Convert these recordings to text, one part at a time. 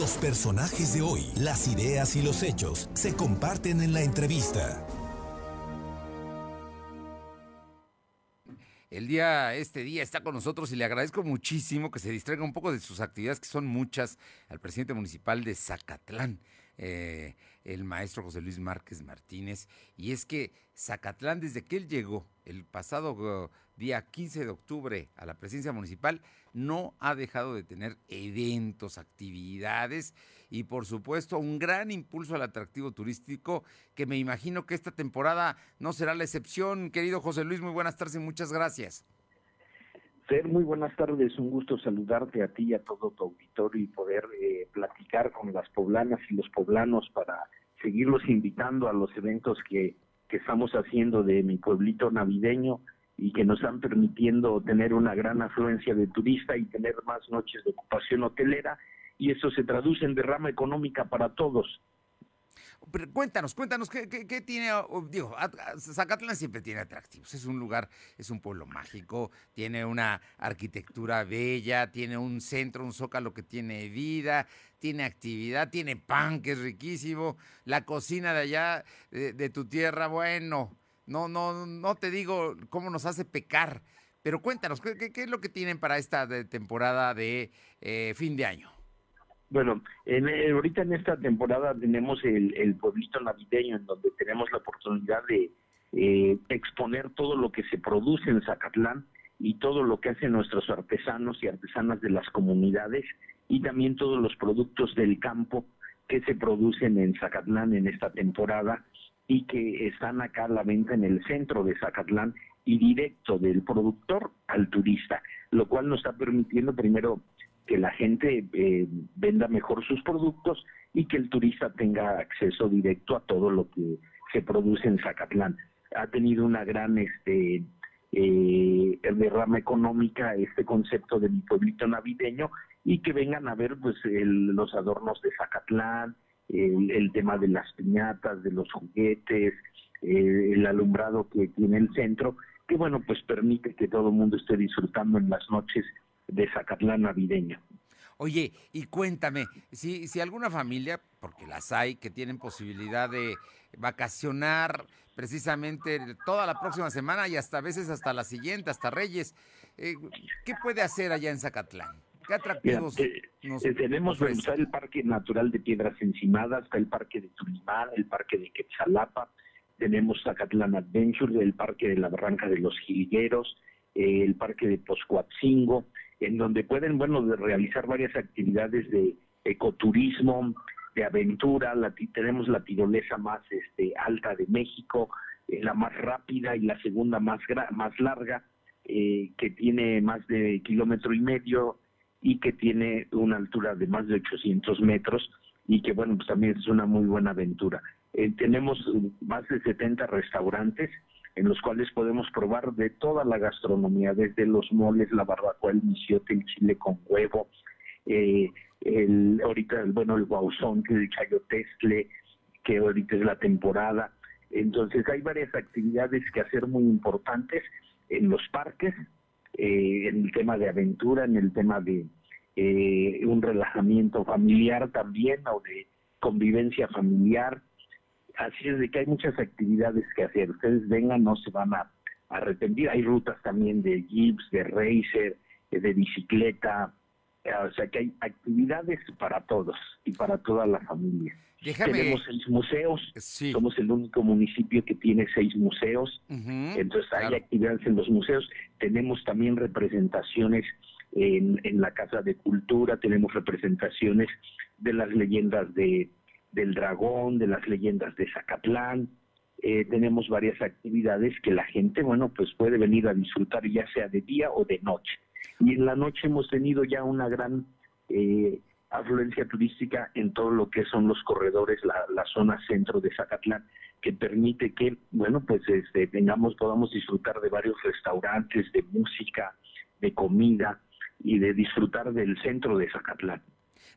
Los personajes de hoy, las ideas y los hechos se comparten en la entrevista. El día, este día está con nosotros y le agradezco muchísimo que se distraiga un poco de sus actividades, que son muchas, al presidente municipal de Zacatlán. Eh, el maestro José Luis Márquez Martínez. Y es que Zacatlán, desde que él llegó el pasado día 15 de octubre a la presidencia municipal, no ha dejado de tener eventos, actividades y por supuesto un gran impulso al atractivo turístico que me imagino que esta temporada no será la excepción. Querido José Luis, muy buenas tardes y muchas gracias. Muy buenas tardes, un gusto saludarte a ti y a todo tu auditorio y poder eh, platicar con las poblanas y los poblanos para seguirlos invitando a los eventos que, que estamos haciendo de mi pueblito navideño y que nos están permitiendo tener una gran afluencia de turista y tener más noches de ocupación hotelera y eso se traduce en derrama económica para todos. Cuéntanos, cuéntanos, ¿qué, qué, tiene? Digo, Zacatlán siempre tiene atractivos. Es un lugar, es un pueblo mágico, tiene una arquitectura bella, tiene un centro, un zócalo que tiene vida, tiene actividad, tiene pan que es riquísimo, la cocina de allá, de, tu tierra, bueno, no, no, no te digo cómo nos hace pecar, pero cuéntanos, ¿qué, qué es lo que tienen para esta temporada de eh, fin de año? Bueno, en, eh, ahorita en esta temporada tenemos el, pueblito navideño en donde tenemos la oportunidad de eh, exponer todo lo que se produce en Zacatlán y todo lo que hacen nuestros artesanos y artesanas de las comunidades y también todos los productos del campo que se producen en Zacatlán en esta temporada y que están acá a la venta en el centro de Zacatlán y directo del productor al turista, lo cual nos está permitiendo primero que la gente eh, venda mejor sus productos y que el turista tenga acceso directo a todo lo que se produce en Zacatlán. Ha tenido una gran este eh, derrama económica este concepto de mi pueblito navideño y que vengan a ver pues los adornos de Zacatlán, el, tema de las piñatas, de los juguetes, eh, el alumbrado que tiene el centro, que bueno pues permite que todo el mundo esté disfrutando en las noches de Zacatlán navideño. Oye, y cuéntame, si, si alguna familia, porque las hay, que tienen posibilidad de vacacionar precisamente toda la próxima semana y hasta a veces hasta la siguiente, hasta Reyes, eh, ¿qué puede hacer allá en Zacatlán? ¿Qué atractivos eh, eh, Tenemos el Parque Natural de Piedras Encimadas, está el Parque de Tulimán, el Parque de Quetzalapa, tenemos Zacatlán Adventure, el Parque de la Barranca de los Jilgueros, el Parque de Poscuatzingo, en donde pueden, bueno, realizar varias actividades de ecoturismo, de aventura, la, tenemos la tirolesa más este, alta de México, eh, la más rápida y la segunda más, más larga, eh, que tiene más de kilómetro y medio y que tiene una altura de más de 800 metros y que, bueno, pues también es una muy buena aventura. Eh, tenemos más de 70 restaurantes en los cuales podemos probar de toda la gastronomía, desde los moles, la barbacoa, el misiote, el chile con huevo, eh, el, ahorita, bueno, el guauzón, el chayotestle, que ahorita es la temporada. Entonces hay varias actividades que hacer muy importantes en los parques, eh, en el tema de aventura, en el tema de eh, un relajamiento familiar también o de convivencia familiar, Así es de que hay muchas actividades que hacer. Ustedes vengan, no se van a arrepentir. Hay rutas también de jeeps, de racer, eh, de bicicleta. Eh, o sea que hay actividades para todos y para toda la familia. Tenemos seis museos, somos el único municipio que tiene seis museos, entonces hay actividades en los museos, tenemos también representaciones en, en la Casa de Cultura, tenemos representaciones de las leyendas de del dragón, de las leyendas de Zacatlán. Eh, tenemos varias actividades que la gente, bueno, pues puede venir a disfrutar ya sea de día o de noche. Y en la noche hemos tenido ya una gran eh, afluencia turística en todo lo que son los corredores, la, zona centro de Zacatlán, que permite que, bueno, pues este, tengamos, podamos disfrutar de varios restaurantes, de música, de comida y de disfrutar del centro de Zacatlán.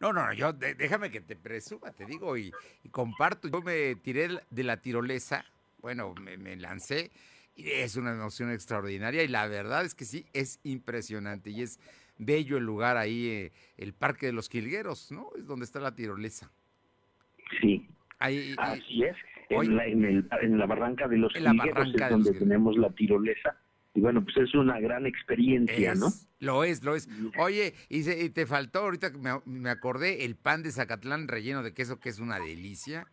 No, no, yo déjame que te presuma, te digo, y, comparto. Yo me tiré de la tirolesa, bueno, me, lancé, y es una emoción extraordinaria, y la verdad es que sí, es impresionante, y es bello el lugar ahí, eh, el Parque de los Quilgueros, ¿no? Es donde está la tirolesa. Sí. Ahí, Así es, en, la, en, la barranca de los Quilgueros es donde tenemos la tirolesa. Y bueno, pues es una gran experiencia, ¿no? Lo es, lo es. Oye, y, te faltó, ahorita que me, me acordé, el pan de Zacatlán relleno de queso, que es una delicia.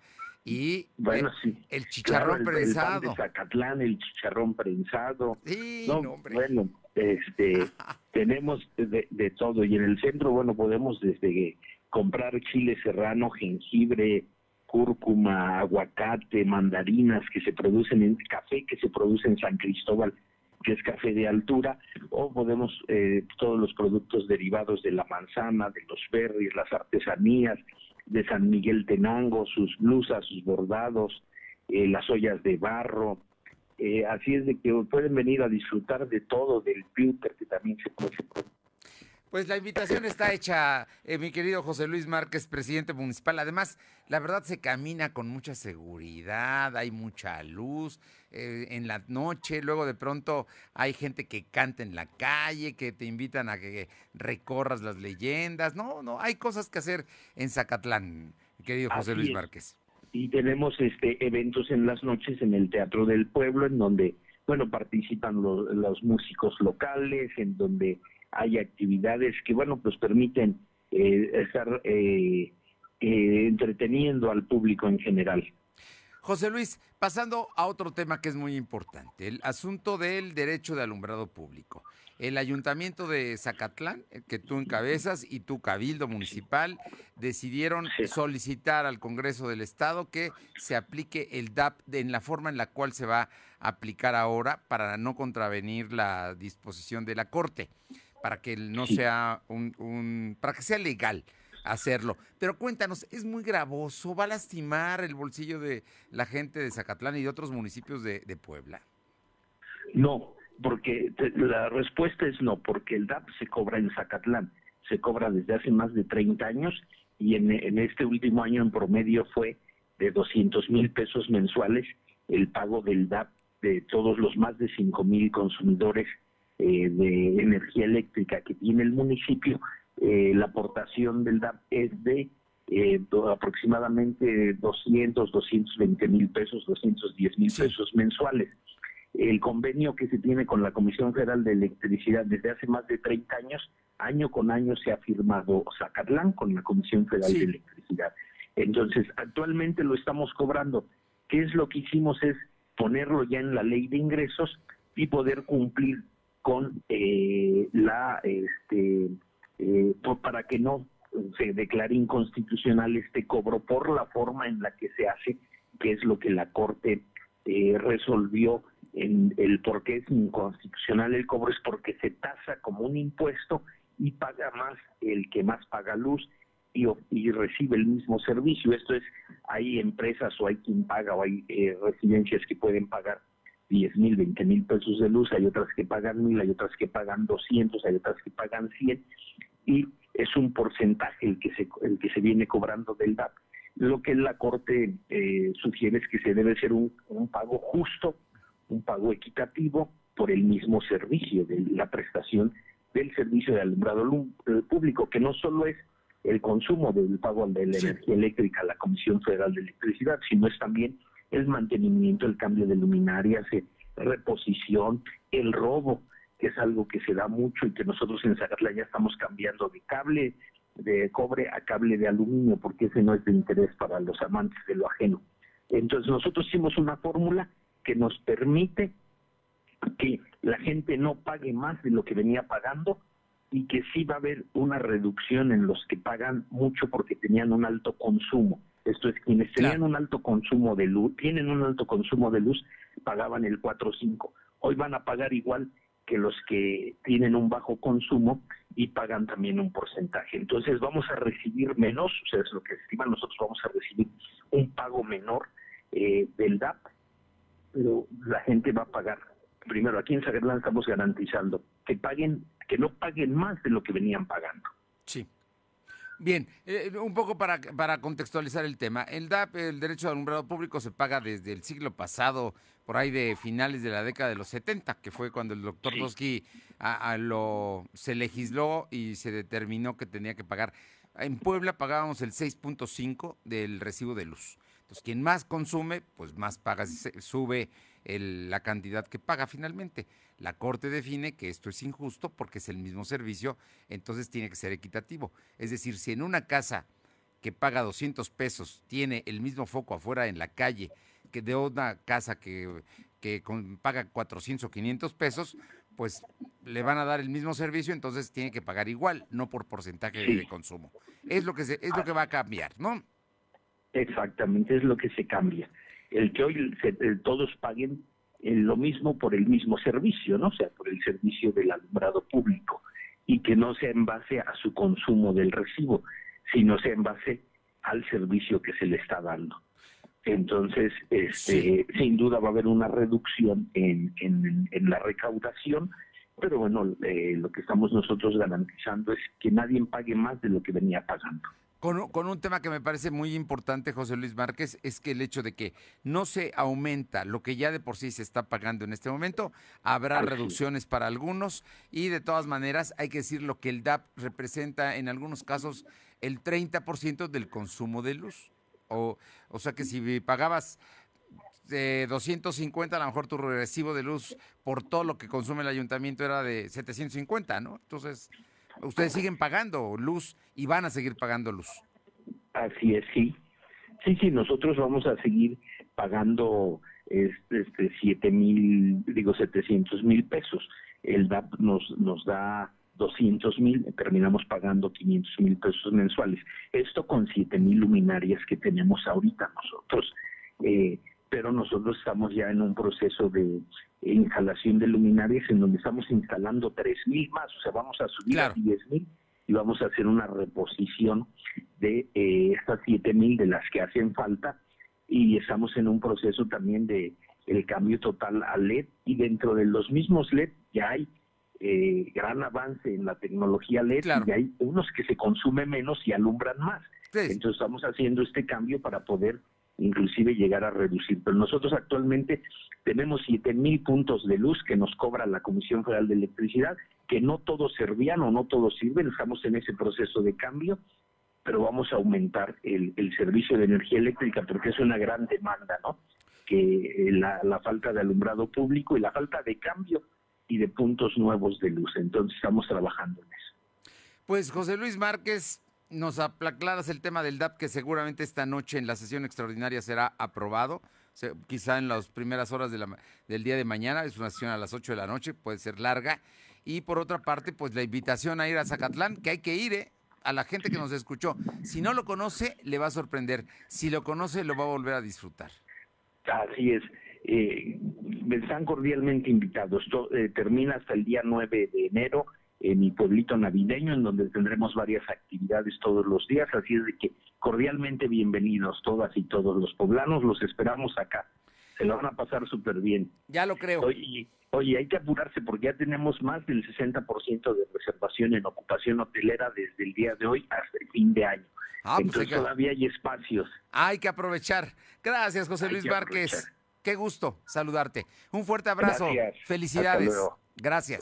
Y bueno, sí. el chicharrón prensado. El pan de Zacatlán, el chicharrón prensado. Sí, no, hombre. Bueno, este, tenemos de, todo. Y en el centro, bueno, podemos desde comprar chile serrano, jengibre, cúrcuma, aguacate, mandarinas que se producen en café que se produce en San Cristóbal, que es café de altura, o podemos eh, todos los productos derivados de la manzana, de los berries, las artesanías, de San Miguel Tenango, sus blusas, sus bordados, eh, las ollas de barro. Eh, así es de que pueden venir a disfrutar de todo, del pewter que también se puede. Pues la invitación está hecha, eh, mi querido José Luis Márquez, presidente municipal. Además, la verdad se camina con mucha seguridad, hay mucha luz en la noche, luego de pronto hay gente que canta en la calle, que te invitan a que recorras las leyendas. No, no, hay cosas que hacer en Zacatlán, querido José Luis Márquez y tenemos este eventos en las noches en el Teatro del Pueblo en donde bueno participan los, músicos locales en donde hay actividades que bueno pues permiten eh, estar eh, eh, entreteniendo al público en general. José Luis, pasando a otro tema que es muy importante, el asunto del derecho de alumbrado público. El ayuntamiento de Zacatlán, eh, que tú encabezas, y tu cabildo municipal decidieron solicitar al Congreso del Estado que se aplique el DAP en la forma en la cual se va a aplicar ahora para no contravenir la disposición de la Corte, para que no sea un, para que sea legal hacerlo. Pero cuéntanos, es muy gravoso, va a lastimar el bolsillo de la gente de Zacatlán y de otros municipios de, de Puebla. No, porque la respuesta es no, porque el DAP se cobra en Zacatlán, se cobra desde hace más de 30 años y en, este último año en promedio fue de 200 mil pesos mensuales el pago del DAP de todos los más de 5 mil consumidores eh, de energía eléctrica que tiene el municipio. Eh, la aportación del DAP es de eh, aproximadamente 200, 220 mil pesos, 210 mil pesos mensuales el convenio que se tiene con la Comisión Federal de Electricidad desde hace más de 30 años, año con año se ha firmado Zacatlán con la Comisión Federal de Electricidad. Entonces, actualmente lo estamos cobrando. ¿Qué es lo que hicimos? Es ponerlo ya en la ley de ingresos y poder cumplir con eh, la, este, eh, para que no se declare inconstitucional este cobro por la forma en la que se hace, que es lo que la Corte eh, resolvió en el por qué es inconstitucional el cobro es porque se tasa como un impuesto y paga más el que más paga luz y, y recibe el mismo servicio. Esto es, hay empresas o hay quien paga o hay eh, residencias que pueden pagar 10 mil, 20 mil pesos de luz, hay otras que pagan mil, hay otras que pagan 200, hay otras que pagan 100 y es un porcentaje el que se, el que se viene cobrando del DAP. Lo que la Corte eh, sugiere es que se debe ser un, un pago justo un pago equitativo por el mismo servicio, de la prestación del servicio de alumbrado eh, público, que no solo es el consumo del pago de la energía eléctrica a la Comisión Federal de Electricidad, sino es también el mantenimiento, el cambio de luminarias, reposición, el robo, que es algo que se da mucho y que nosotros en Zacatlán ya estamos cambiando de cable de cobre a cable de aluminio, porque ese no es de interés para los amantes de lo ajeno. Entonces nosotros hicimos una fórmula que nos permite que la gente no pague más de lo que venía pagando y que sí va a haber una reducción en los que pagan mucho porque tenían un alto consumo. Esto es, quienes tenían un alto consumo de luz, tienen un alto consumo de luz, pagaban el 4 o 5. Hoy van a pagar igual que los que tienen un bajo consumo y pagan también un porcentaje. Entonces vamos a recibir menos, o sea, es lo que estiman nosotros, vamos a recibir un pago menor eh, del DAP pero la gente va a pagar. Primero, aquí en Zacatlán estamos garantizando que paguen, que no paguen más de lo que venían pagando. Sí. Bien, eh, un poco para, para contextualizar el tema. El DAP, el derecho de alumbrado público, se paga desde el siglo pasado, por ahí de finales de la década de los 70, que fue cuando el doctor sí. lo, se legisló y se determinó que tenía que pagar. En Puebla pagábamos el 6.5 del recibo de luz. Entonces, quien más consume, pues más paga, sube la cantidad que paga finalmente. La Corte define que esto es injusto porque es el mismo servicio, entonces tiene que ser equitativo. Es decir, si en una casa que paga 200 pesos tiene el mismo foco afuera en la calle que de una casa que, que paga 400 o 500 pesos, pues le van a dar el mismo servicio, entonces tiene que pagar igual, no por porcentaje de consumo. Es lo que se, es lo que va a cambiar, ¿no? Exactamente, es lo que se cambia. El que hoy todos paguen lo mismo por el mismo servicio, ¿no? O sea, por el servicio del alumbrado público y que no sea en base a su consumo del recibo, sino sea en base al servicio que se le está dando. Entonces, este, sin duda va a haber una reducción en, en, la recaudación, pero bueno, eh, lo que estamos nosotros garantizando es que nadie pague más de lo que venía pagando. Con, un tema que me parece muy importante, José Luis Márquez, es que el hecho de que no se aumenta lo que ya de por sí se está pagando en este momento, habrá reducciones para algunos y de todas maneras hay que decir lo que el DAP representa en algunos casos el 30% del consumo de luz. O, o sea que si pagabas de 250, a lo mejor tu recibo de luz por todo lo que consume el ayuntamiento era de 750, ¿no? Entonces Ustedes siguen pagando luz y van a seguir pagando luz. Así es, sí. Sí, sí, nosotros vamos a seguir pagando este, siete mil, digo 700 mil pesos. El DAP nos, nos da 200 mil, terminamos pagando 500 mil pesos mensuales. Esto con siete mil luminarias que tenemos ahorita nosotros. Eh, pero nosotros estamos ya en un proceso de instalación de luminarias en donde estamos instalando 3.000 más, o sea, vamos a subir a 10.000 y vamos a hacer una reposición de eh, estas 7.000 de las que hacen falta y estamos en un proceso también de el cambio total a LED y dentro de los mismos LED ya hay eh, gran avance en la tecnología LED y hay unos que se consume menos y alumbran más. Entonces estamos haciendo este cambio para poder inclusive llegar a reducir. Pero nosotros actualmente tenemos mil puntos de luz que nos cobra la Comisión Federal de Electricidad, que no todos servían o no todos sirven, estamos en ese proceso de cambio, pero vamos a aumentar el, servicio de energía eléctrica porque es una gran demanda, ¿no? Que la, la falta de alumbrado público y la falta de cambio y de puntos nuevos de luz. Entonces estamos trabajando en eso. Pues José Luis Márquez, nos aclaras el tema del DAP que seguramente esta noche en la sesión extraordinaria será aprobado, quizá en las primeras horas del día de mañana, es una sesión a las 8 de la noche, puede ser larga. Y por otra parte, pues la invitación a ir a Zacatlán, que hay que ir, ¿eh? a la gente que nos escuchó. Si no lo conoce, le va a sorprender. Si lo conoce, lo va a volver a disfrutar. Así es. Eh, están cordialmente invitados. Esto, eh, termina hasta el día 9 de enero en mi pueblito navideño, en donde tendremos varias actividades todos los días, así es de que cordialmente bienvenidos todas y todos los poblanos, los esperamos acá, se lo van a pasar súper bien. Ya lo creo. Oye, oye, hay que apurarse porque ya tenemos más del 60% de reservación en ocupación hotelera desde el día de hoy hasta el fin de año. Ah, pues Entonces todavía hay espacios. Hay que aprovechar. Gracias, José Luis Márquez. Qué gusto saludarte. Un fuerte abrazo. Felicidades. Gracias.